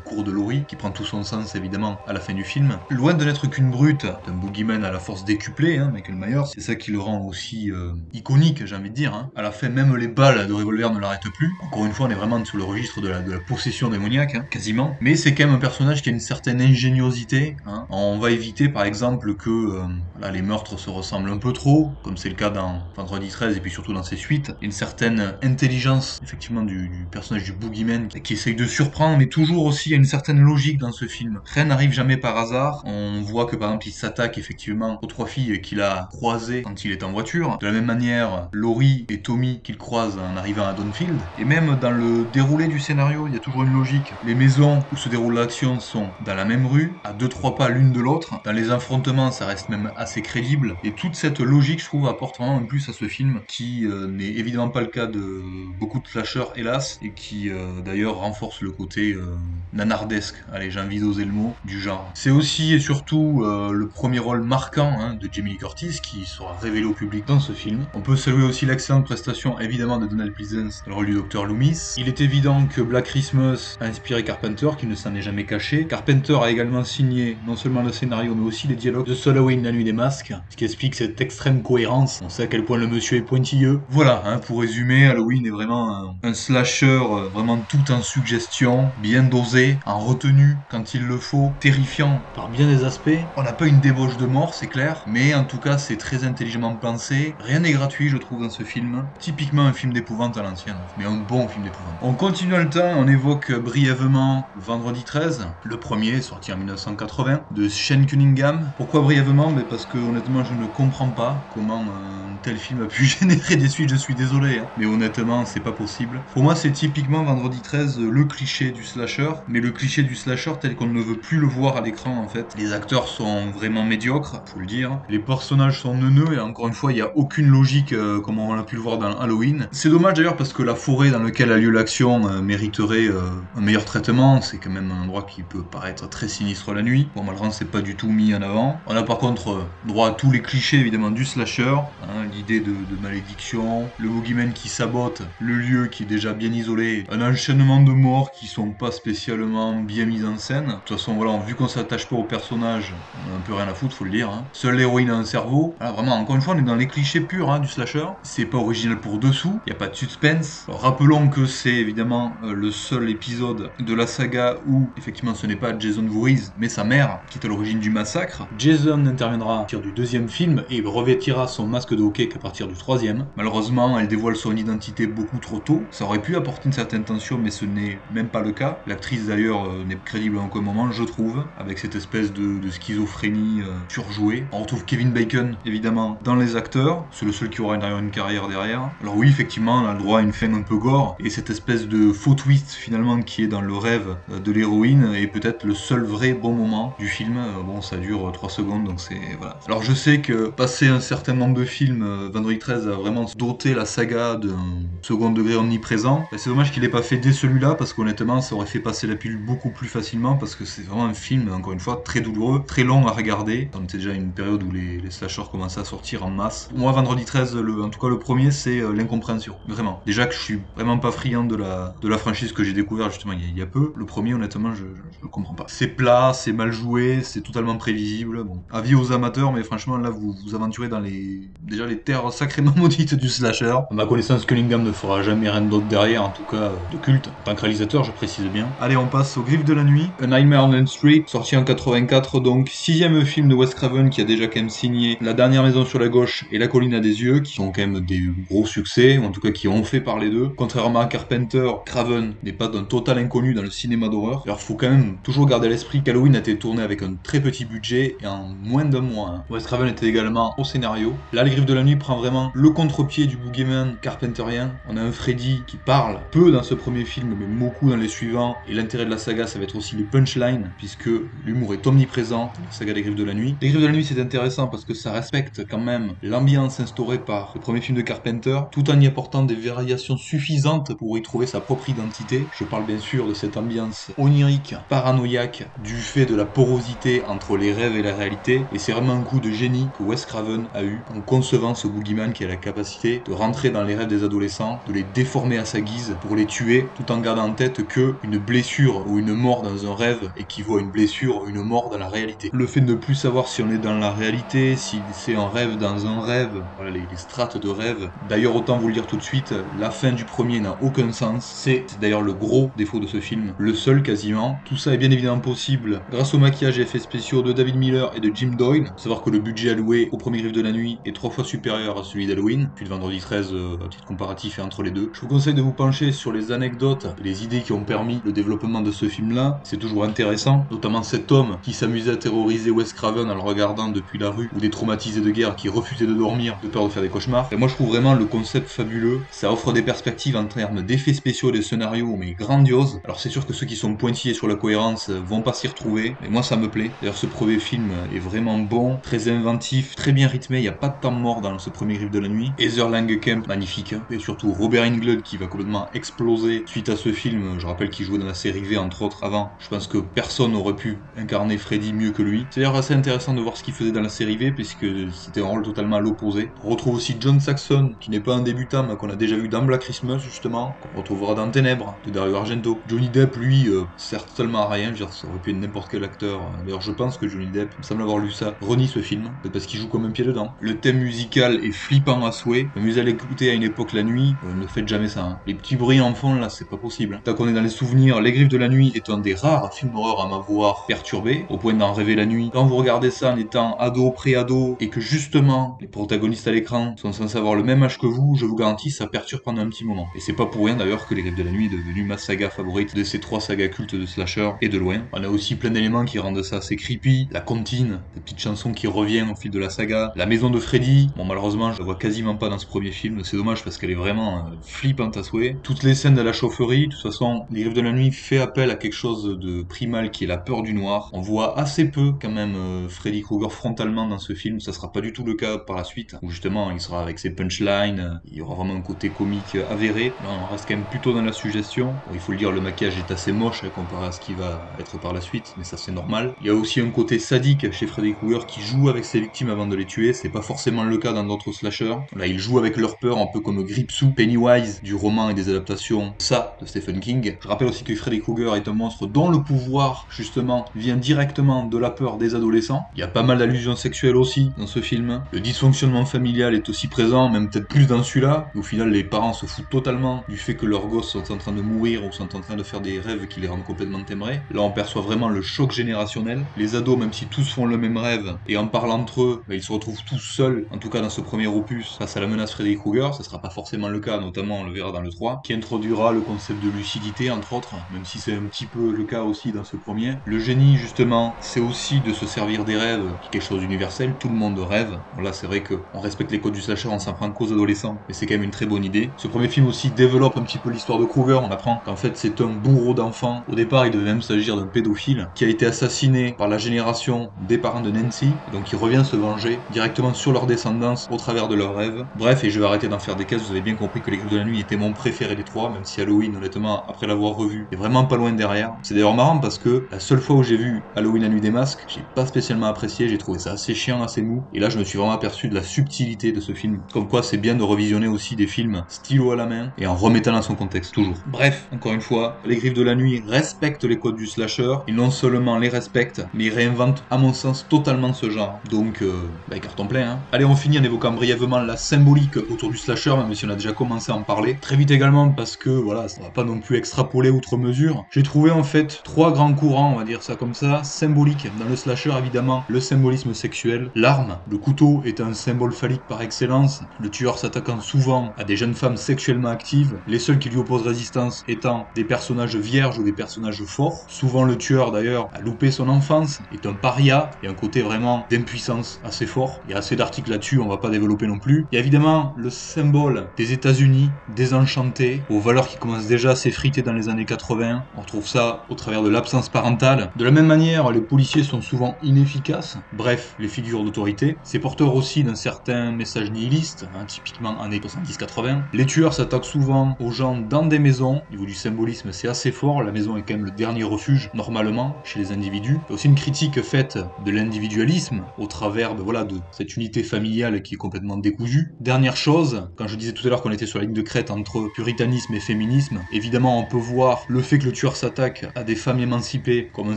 cours de Laurie, qui prend tout son sens évidemment à la fin du film. Loin de n'être qu'une brute, d'un boogeyman à la force décuplée, hein, Michael Myers, c'est ça qui le rend aussi euh, iconique, j'ai envie de dire. Hein. À la fin, même les balles de revolver ne l'arrêtent plus. Encore une fois, on est vraiment sur le registre de la, possession démoniaque, hein, quasiment. Mais c'est quand même un personnage qui a une certaine ingéniosité. Hein. On va éviter, par exemple, que euh, les meurtres se ressemblent un peu trop, comme c'est le cas dans Vendredi 13 et puis surtout dans ses suites. Une certaine intelligence, effectivement, du, personnage du boogeyman qui essaye de surprendre, mais toujours aussi il y a une certaine logique dans ce film. Rien n'arrive jamais par hasard. On voit que par exemple il s'attaque effectivement aux trois filles qu'il a croisées quand il est en voiture. De la même manière, Laurie et Tommy qu'il croise en arrivant à Dawnfield. Et même dans le déroulé du scénario, il y a toujours une logique. Les maisons où se déroule l'action sont dans la même rue, à deux trois pas l'une de l'autre. Dans les affrontements, ça reste même assez crédible. Et toute cette logique, je trouve, apporte vraiment un plus à ce film qui euh, n'est évidemment pas le cas de beaucoup de slashers, hélas, et qui euh, d'ailleurs renforce le côté euh, nanardesque, allez j'ai envie d'oser le mot, du C'est aussi et surtout euh, le premier rôle marquant hein, de Jamie Curtis qui sera révélé au public dans ce film. On peut saluer aussi l'excellente prestation évidemment de Donald Pleasence dans le rôle du docteur Loomis. Il est évident que Black Christmas a inspiré Carpenter, qui ne s'en est jamais caché. Carpenter a également signé non seulement le scénario mais aussi les dialogues de Halloween, la nuit des masques, ce qui explique cette extrême cohérence. On sait à quel point le monsieur est pointilleux. Voilà, hein, pour résumer, Halloween est vraiment un, un slasher euh, vraiment tout en suggestion, bien dosé, en retenue quand il le faut, terrifiant par bien des aspects. On n'a pas une débauche de mort, c'est clair, mais en tout cas, c'est très intelligemment pensé. Rien n'est gratuit, je trouve, dans ce film. Typiquement un film d'épouvante à l'ancienne, mais un bon film d'épouvante. On continue le temps, on évoque brièvement Vendredi 13, le premier, sorti en 1980, de Shane Cunningham. Pourquoi brièvement? Mais Parce que honnêtement, je ne comprends pas comment un tel film a pu générer des suites, je suis désolé, hein. mais honnêtement, c'est pas possible. Pour moi, c'est typiquement Vendredi 13 le cliché du slasher, mais le cliché du slasher tel qu'on ne veut plus le voir à l'écran en fait. Les acteurs sont vraiment médiocres, faut le dire. Les personnages sont neuneux et encore une fois, il n'y a aucune logique euh, comme on a pu le voir dans Halloween. C'est dommage d'ailleurs parce que la forêt dans laquelle a lieu l'action euh, mériterait euh, un meilleur traitement. C'est quand même un endroit qui peut paraître très sinistre la nuit. Bon, malheureusement, c'est pas du tout mis en avant. On a par contre droit à tous les clichés évidemment du slasher. Hein, L'idée de, malédiction, le boogeyman qui sabote le lieu qui est déjà bien isolé, un enchaînement de morts qui sont pas spécialement bien mis en scène. De toute façon, voilà, vu qu'on s'attache pas au personnage, on a un peu rien à foutre, faut le dire. Hein. Seule l'héroïne a un cerveau. Voilà, vraiment, encore une fois, on est dans les clichés purs hein, du slasher. C'est pas original pour dessous, il y a pas de suspense. Alors, rappelons que c'est évidemment euh, le seul épisode de la saga où, effectivement, ce n'est pas Jason Voorhees, mais sa mère qui est à l'origine du massacre. Jason interviendra à partir du deuxième film et revêtira son masque de hockey qu'à partir du troisième. Malheureusement, elle dévoile son identité beaucoup trop tôt. Ça aurait pu apporter une certaine tension, mais ce n'est même pas le cas. L'actrice d'ailleurs euh, n'est crédible en aucun moment, je trouve, avec cette espèce de, schizophrénie euh, surjouée. On retrouve Kevin Bacon, évidemment, dans les acteurs. C'est le seul qui aura une carrière derrière. Alors oui, effectivement, on a le droit à une fin un peu gore, et cette espèce de faux twist, finalement, qui est dans le rêve euh, de l'héroïne, est peut-être le seul vrai bon moment du film. Euh, bon, ça dure 3 secondes, donc c'est... voilà. Alors je sais que, passer un certain nombre de films, Vendredi 13 a vraiment doté la saga d'un second degré omniprésent. C'est dommage qu'il ait pas fait dès celui-là, parce qu'honnêtement, ça aurait fait passer la pilule beaucoup plus facilement, parce que c'est vraiment un film, encore une fois, très douloureux, très long à regarder. On était déjà une période où les, slashers commençaient à sortir en masse. Moi, Vendredi 13, le, en tout cas le premier, c'est euh, l'incompréhension. Vraiment. Déjà que je suis vraiment pas friand de la, de la franchise que j'ai découvert justement il y, a, peu. Le premier, honnêtement, je, je, le comprends pas. C'est plat, c'est mal joué, c'est totalement prévisible. Bon, avis aux amateurs, mais franchement, là, vous vous aventurez dans les déjà les terres sacrément maudites du slasher. À ma connaissance, Cunningham ne fera jamais rien d'autre derrière, en tout cas de culte. En tant que réalisateur, je précise bien. Allez, on passe au Griffes de la Nuit. A Nightmare on Elm Street, sorti en 84, donc sixième film de Wes Craven qui a déjà quand même signé La dernière maison sur la gauche et La colline à des yeux, qui sont quand même des gros succès, ou en tout cas qui ont fait parler d'eux. Contrairement à Carpenter, Craven n'est pas d'un total inconnu dans le cinéma d'horreur. Alors faut quand même toujours garder à l'esprit qu'Halloween a été tourné avec un très petit budget et en moins d'un mois. Hein. Wes Craven était également au scénario. Là, Les Griffes de la Nuit prend vraiment le contre-pied du boogeyman carpenterien. On a un Freddy qui parle peu dans ce premier film, mais beaucoup dans les suivants. Et l'intérêt de la saga, ça va être aussi les punchlines, puisque l'humour est omniprésent dans la saga des Griffes de la Nuit. Les Griffes de la Nuit, c'est intéressant parce que ça respecte quand même l'ambiance instaurée par le premier film de Carpenter, tout en y apportant des variations suffisantes pour y trouver sa propre identité. Je parle bien sûr de cette ambiance onirique, paranoïaque, du fait de la porosité entre les rêves et la réalité. Et c'est vraiment un coup de génie que Wes Craven a eu en concevant ce boogeyman qui a la capacité de rentrer dans les rêves des adolescents, de les déformer à sa guise pour les tuer, tout en gardant en tête que une blessure ou une mort dans un rêve équivaut à une blessure une mort dans la réalité. Le fait de ne plus savoir si on est dans la réalité, si c'est un rêve dans un rêve, voilà les, strates de rêve. D'ailleurs, autant vous le dire tout de suite, la fin du premier n'a aucun sens. C'est d'ailleurs le gros défaut de ce film, le seul quasiment. Tout ça est bien évidemment possible grâce au maquillage et effets spéciaux de David Miller et de Jim Doyle. Savoir que le budget alloué au premier Griff de la nuit est trois fois supérieur à celui d'Halloween, puis le vendredi 13 euh, à titre comparatif est entre les deux. Je vous conseille de vous pencher sur les anecdotes les idées qui ont permis le développement de ce film-là. C'est toujours intéressant, notamment cet homme qui s'amusait à terroriser Wes Craven en le regardant depuis la rue, ou des traumatisés de guerre qui refusaient de dormir de peur de faire des cauchemars. Et moi je trouve vraiment le concept fabuleux. Ça offre des perspectives en termes d'effets spéciaux et de scénarios, mais grandioses. Alors c'est sûr que ceux qui sont pointillés sur la cohérence vont pas s'y retrouver, mais moi ça me plaît. D'ailleurs ce premier film est vraiment bon, très inventif, très bien rythmé, il n'y a pas de temps mort dans ce premier Griff de la nuit. Heather Langenkamp, magnifique. Et surtout Robert Englund qui va complètement exploser suite à ce film. Je rappelle qu'il jouait dans la série V entre autres avant. Je pense que personne n'aurait pu incarner Freddy mieux que lui. C'est d'ailleurs assez intéressant de voir ce qu'il faisait dans la série V puisque c'était un rôle totalement à l'opposé. On retrouve aussi John Saxon qui n'est pas un débutant mais qu'on a déjà vu dans Black Christmas justement, qu'on retrouvera dans Ténèbres de Dario Argento. Johnny Depp lui euh, sert totalement à rien, dire, ça aurait pu être n'importe quel acteur. D'ailleurs je pense que Johnny Depp, il me semble avoir lu ça, renie ce film, parce qu'il joue comme un pied dedans. Le thème musical est flippant à souhait. M'amuser à l'écouter à une époque la nuit, euh, ne faites jamais ça. Hein. Les petits bruits en fond là, c'est pas possible. Tant qu'on est dans les souvenirs, Les Griffes de la Nuit est un des rares films d'horreur à m'avoir perturbé, au point d'en rêver la nuit. Quand vous regardez ça en étant ado, pré-ado, et que justement les protagonistes à l'écran sont censés avoir le même âge que vous, je vous garantis, ça perturbe pendant un petit moment. Et c'est pas pour rien d'ailleurs que Les Griffes de la Nuit est devenu ma saga favorite de ces trois sagas cultes de slasher et de loin. On a aussi plein d'éléments qui rendent ça assez creepy. La comptine, cette petite chanson qui revient au fil de la saga. La maison de Freddy, bon malheureusement je la vois quasiment pas dans ce premier film, c'est dommage parce qu'elle est vraiment euh, flippante à souhait. Toutes les scènes de la chaufferie, de toute façon, Les Griffes de la Nuit fait appel à quelque chose de primal qui est la peur du noir. On voit assez peu quand même euh, Freddy Krueger frontalement dans ce film, ça sera pas du tout le cas par la suite, où justement il sera avec ses punchlines, il y aura vraiment un côté comique avéré. On reste quand même plutôt dans la suggestion. Il faut le dire, le maquillage est assez moche hein, comparé à ce qui va être par la suite, mais ça c'est normal. Il y a aussi un côté sadique chez Freddy Krueger qui joue avec ses victimes avant de les tuer, c'est pas forcément le cas dans d'autres slashers. Là il joue avec leur peur un peu comme Gripsou, Pennywise du roman et des adaptations ça de Stephen King. Je rappelle aussi que Freddy Krueger est un monstre dont le pouvoir justement vient directement de la peur des adolescents. Il y a pas mal d'allusions sexuelles aussi dans ce film. Le dysfonctionnement familial est aussi présent, même peut-être plus dans celui-là. Au final les parents se foutent totalement du fait que leurs gosses sont en train de mourir ou sont en train de faire des rêves qui les rendent complètement téméraires. Là on perçoit vraiment le choc générationnel. Les ados, même si tous font le même rêve, et en parlant entre eux, bah, ils se retrouvent tous seuls, en tout cas dans ce premier opus, face à la menace Freddy Krueger, ça sera pas forcément le cas, notamment on le verra dans le 3, qui introduira le concept de lucidité entre autres, même si c'est un petit peu le cas aussi dans ce premier. Le génie justement, c'est aussi de se servir des rêves, qui est quelque chose d'universel, tout le monde rêve. Bon, là c'est vrai que on respecte les codes du slasher, on s'en prend qu'aux adolescents, mais c'est quand même une très bonne idée. Ce premier film aussi développe un petit peu l'histoire de Krueger, on apprend qu'en fait c'est un bourreau d'enfants. Au départ il devait même s'agir d'un pédophile qui a été assassiné par la génération des parents de Nancy, donc il revient se venger directement sur leur descendance au travers de leurs rêves. Bref, et je vais arrêter d'en faire des caisses, vous avez bien compris que les de la Nuit étaient mon préféré des trois, même si Halloween, honnêtement, après l'avoir revu, est vraiment pas loin derrière. C'est d'ailleurs marrant parce que seule fois où j'ai vu Halloween la nuit des masques, j'ai pas spécialement apprécié, j'ai trouvé ça assez chiant, assez mou. Et là, je me suis vraiment aperçu de la subtilité de ce film. Comme quoi, c'est bien de revisionner aussi des films stylo à la main et en remettant dans son contexte, toujours. Bref, encore une fois, les griffes de la nuit respectent les codes du slasher. Ils non seulement les respectent, mais ils réinventent, à mon sens, totalement ce genre. Donc, euh, bah, carton plein. Hein. Allez, on finit en évoquant brièvement la symbolique autour du slasher, même si on a déjà commencé à en parler. Très vite également, parce que voilà, ça va pas non plus extrapoler outre mesure. J'ai trouvé en fait trois grands courants, dire ça comme ça, symboliques. Dans le slasher, évidemment, le symbolisme sexuel, l'arme, le couteau est un symbole phallique par excellence, le tueur s'attaquant souvent à des jeunes femmes sexuellement actives, les seuls qui lui opposent résistance étant des personnages vierges ou des personnages forts. Souvent le tueur d'ailleurs a loupé son enfance, est un paria, et un côté vraiment d'impuissance assez fort. Il y a assez d'articles là-dessus, on va pas développer non plus. Il y a évidemment le symbole des États-Unis, désenchantés, aux valeurs qui commencent déjà à s'effriter dans les années 80. On retrouve ça au travers de l'absence parentale. De la même manière, les policiers sont souvent inefficaces, bref, les figures d'autorité. C'est porteur aussi d'un certain message nihiliste, hein, typiquement années 70-80. Les tueurs s'attaquent souvent aux gens dans des maisons. Au niveau du symbolisme, c'est assez fort. La maison est quand même le dernier refuge, normalement, chez les individus. Il y a aussi une critique faite de l'individualisme au travers de, cette unité familiale qui est complètement décousue. Dernière chose, quand je disais tout à l'heure qu'on était sur la ligne de crête entre puritanisme et féminisme, évidemment, on peut voir le fait que le tueur s'attaque à des femmes émancipées comme un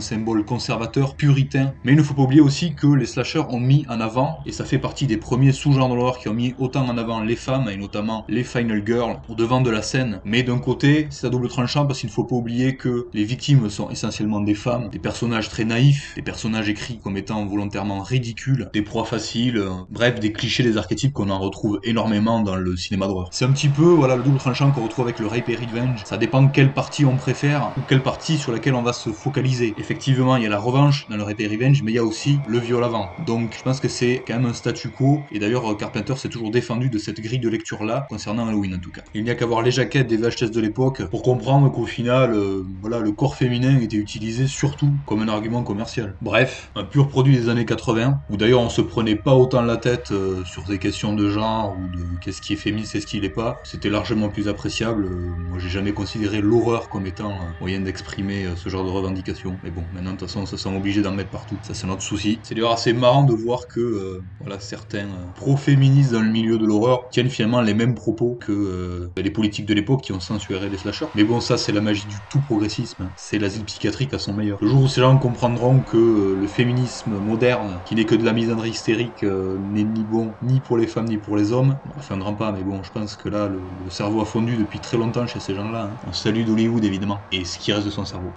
symbole conservateur, puritain. Mais il ne faut pas oublier aussi que les slashers ont mis en avant, et ça fait partie des premiers sous-genres de l'horreur qui ont mis autant en avant les femmes, et notamment les Final Girls, au devant de la scène. Mais d'un côté, c'est à double tranchant parce qu'il ne faut pas oublier que les victimes sont essentiellement des femmes, des personnages très naïfs, des personnages écrits comme étant volontairement ridicules, des proies faciles, euh, bref, des clichés, des archétypes qu'on en retrouve énormément dans le cinéma d'horreur. C'est un petit peu, voilà, le double tranchant qu'on retrouve avec le Rape et Revenge. Ça dépend de quelle partie on préfère, ou quelle partie sur laquelle on va se focaliser. Effectivement, il y a la revanche dans le et Revenge, mais il y a aussi le viol avant. Donc, je pense que c'est quand même un statu quo, et d'ailleurs, Carpenter s'est toujours défendu de cette grille de lecture-là, concernant Halloween en tout cas. Il n'y a qu'à voir les jaquettes des VHS de l'époque pour comprendre qu'au final, euh, voilà, le corps féminin était utilisé surtout comme un argument commercial. Bref, un pur produit des années 80, où d'ailleurs on se prenait pas autant la tête euh, sur des questions de genre ou de qu'est-ce qui est féministe et ce qui l'est pas. C'était largement plus appréciable. Euh, moi, j'ai jamais considéré l'horreur comme étant moyen d'exprimer ce genre de revendications. Mais bon, maintenant de toute façon, on se sent obligé d'en mettre partout. Ça, c'est notre souci. C'est d'ailleurs assez marrant de voir que voilà certains pro-féministes dans le milieu de l'horreur tiennent finalement les mêmes propos que les politiques de l'époque qui ont censuré les slashers. Mais bon, ça, c'est la magie du tout progressisme. C'est l'asile psychiatrique à son meilleur. Le jour où ces gens comprendront que euh, le féminisme moderne, qui n'est que de la misandrie hystérique, euh, n'est ni bon ni pour les femmes ni pour les hommes, on fait un grand pas, mais bon, je pense que là, le, cerveau a fondu depuis très longtemps chez ces gens-là. Hein. On salue d'Hollywood, évidemment, et ce qui reste de son cerveau.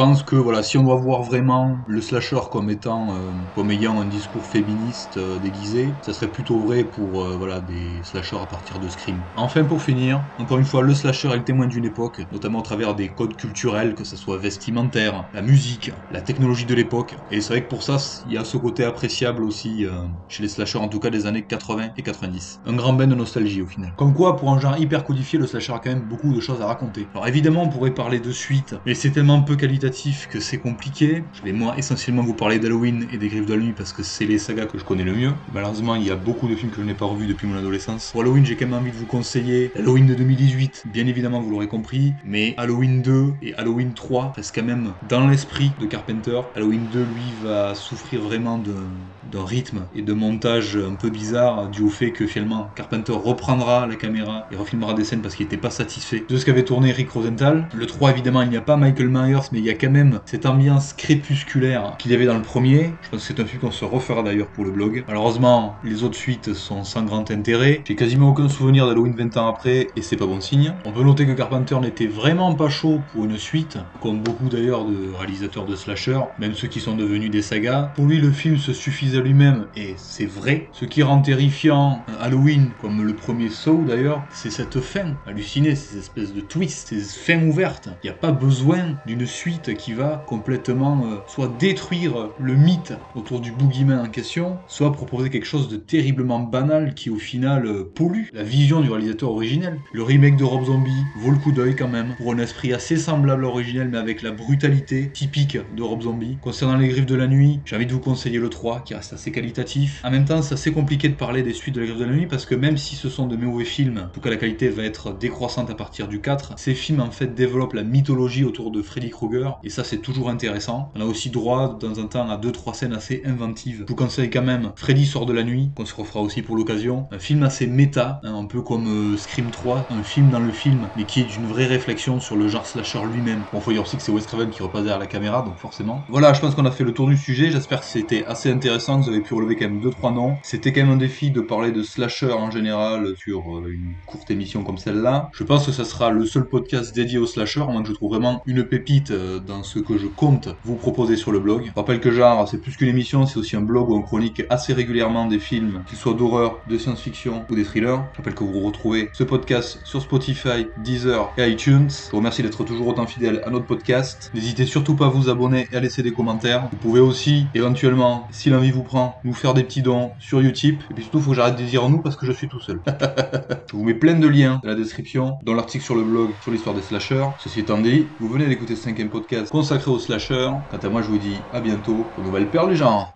Je pense que voilà, si on doit voir vraiment le slasher comme étant, euh, comme ayant un discours féministe euh, déguisé, ça serait plutôt vrai pour euh, voilà des slashers à partir de Scream. Enfin, pour finir, encore une fois, le slasher est le témoin d'une époque, notamment à travers des codes culturels, que ce soit vestimentaire, la musique, la technologie de l'époque. Et c'est vrai que pour ça, il y a ce côté appréciable aussi chez les slashers, en tout cas des années 80 et 90. Un grand bain de nostalgie au final. Comme quoi, pour un genre hyper codifié, le slasher a quand même beaucoup de choses à raconter. Alors évidemment, on pourrait parler de suite, mais c'est tellement peu qualitatif que c'est compliqué. Je vais moi essentiellement vous parler d'Halloween et des Griffes de la Nuit parce que c'est les sagas que je connais le mieux. Malheureusement, il y a beaucoup de films que je n'ai pas revus depuis mon adolescence. Pour Halloween, j'ai quand même envie de vous conseiller Halloween de 2018, bien évidemment, vous l'aurez compris, mais Halloween 2 et Halloween 3 restent quand même dans l'esprit de Carpenter. Halloween 2, lui, va souffrir vraiment d'un rythme et de montage un peu bizarre dû au fait que finalement Carpenter reprendra la caméra et refilmera des scènes parce qu'il n'était pas satisfait de ce qu'avait tourné Rick Rosenthal. Le 3 évidemment il n'y a pas Michael Myers mais il y a quand même cette ambiance crépusculaire qu'il y avait dans le premier. Je pense que c'est un film qu'on se refera d'ailleurs pour le blog. Malheureusement, les autres suites sont sans grand intérêt. J'ai quasiment aucun souvenir d'Halloween 20 ans après et c'est pas bon signe. On peut noter que Carpenter n'était vraiment pas chaud pour une suite, comme beaucoup d'ailleurs de réalisateurs de slasher, même ceux qui sont devenus des sagas. Pour lui, le film se suffisait à lui-même et c'est vrai. Ce qui rend terrifiant Halloween, comme le premier Saw d'ailleurs, c'est cette fin hallucinée, ces espèces de twists, ces fins ouvertes. Il n'y a pas besoin d'une suite qui va complètement euh, soit détruire le mythe autour du boogeyman en question, soit proposer quelque chose de terriblement banal qui au final euh, pollue la vision du réalisateur originel. Le remake de Rob Zombie vaut le coup d'œil quand même, pour un esprit assez semblable à l'original mais avec la brutalité typique de Rob Zombie. Concernant les griffes de la nuit, j'ai envie de vous conseiller le 3 qui reste assez qualitatif. En même temps, c'est assez compliqué de parler des suites de les griffes de la nuit parce que même si ce sont de mauvais films, en tout cas la qualité va être décroissante à partir du 4, ces films en fait développent la mythologie autour de Freddy Krueger et ça c'est toujours intéressant. On a aussi droit de temps en temps à deux trois scènes assez inventives. Je vous conseille quand même Freddy sort de la nuit, qu'on se refera aussi pour l'occasion. Un film assez méta, hein, un peu comme euh, Scream 3, un film dans le film, mais qui est d'une vraie réflexion sur le genre slasher lui-même. Bon, faut dire aussi que c'est Wes Craven qui repasse derrière la caméra, donc forcément. Voilà, je pense qu'on a fait le tour du sujet. J'espère que c'était assez intéressant, vous avez pu relever quand même deux trois noms. C'était quand même un défi de parler de slasher en général sur euh, une courte émission comme celle-là. Je pense que ça sera le seul podcast dédié au slasher, à moins que je trouve vraiment une pépite euh, dans ce que je compte vous proposer sur le blog. Je rappelle que genre, c'est plus qu'une émission, c'est aussi un blog où on chronique assez régulièrement des films, qu'ils soient d'horreur, de science-fiction ou des thrillers. Je rappelle que vous retrouvez ce podcast sur Spotify, Deezer et iTunes. Je vous remercie d'être toujours autant fidèle à notre podcast. N'hésitez surtout pas à vous abonner et à laisser des commentaires. Vous pouvez aussi, éventuellement, si l'envie vous prend, nous faire des petits dons sur Utip. Et puis surtout, faut que j'arrête de dire nous parce que je suis tout seul. je vous mets plein de liens dans la description, dans l'article sur le blog sur l'histoire des slashers. Ceci étant dit, vous venez d'écouter ce cinquième podcast consacré aux slashers. Quant à moi, je vous dis à bientôt pour nouvelle perle du genre.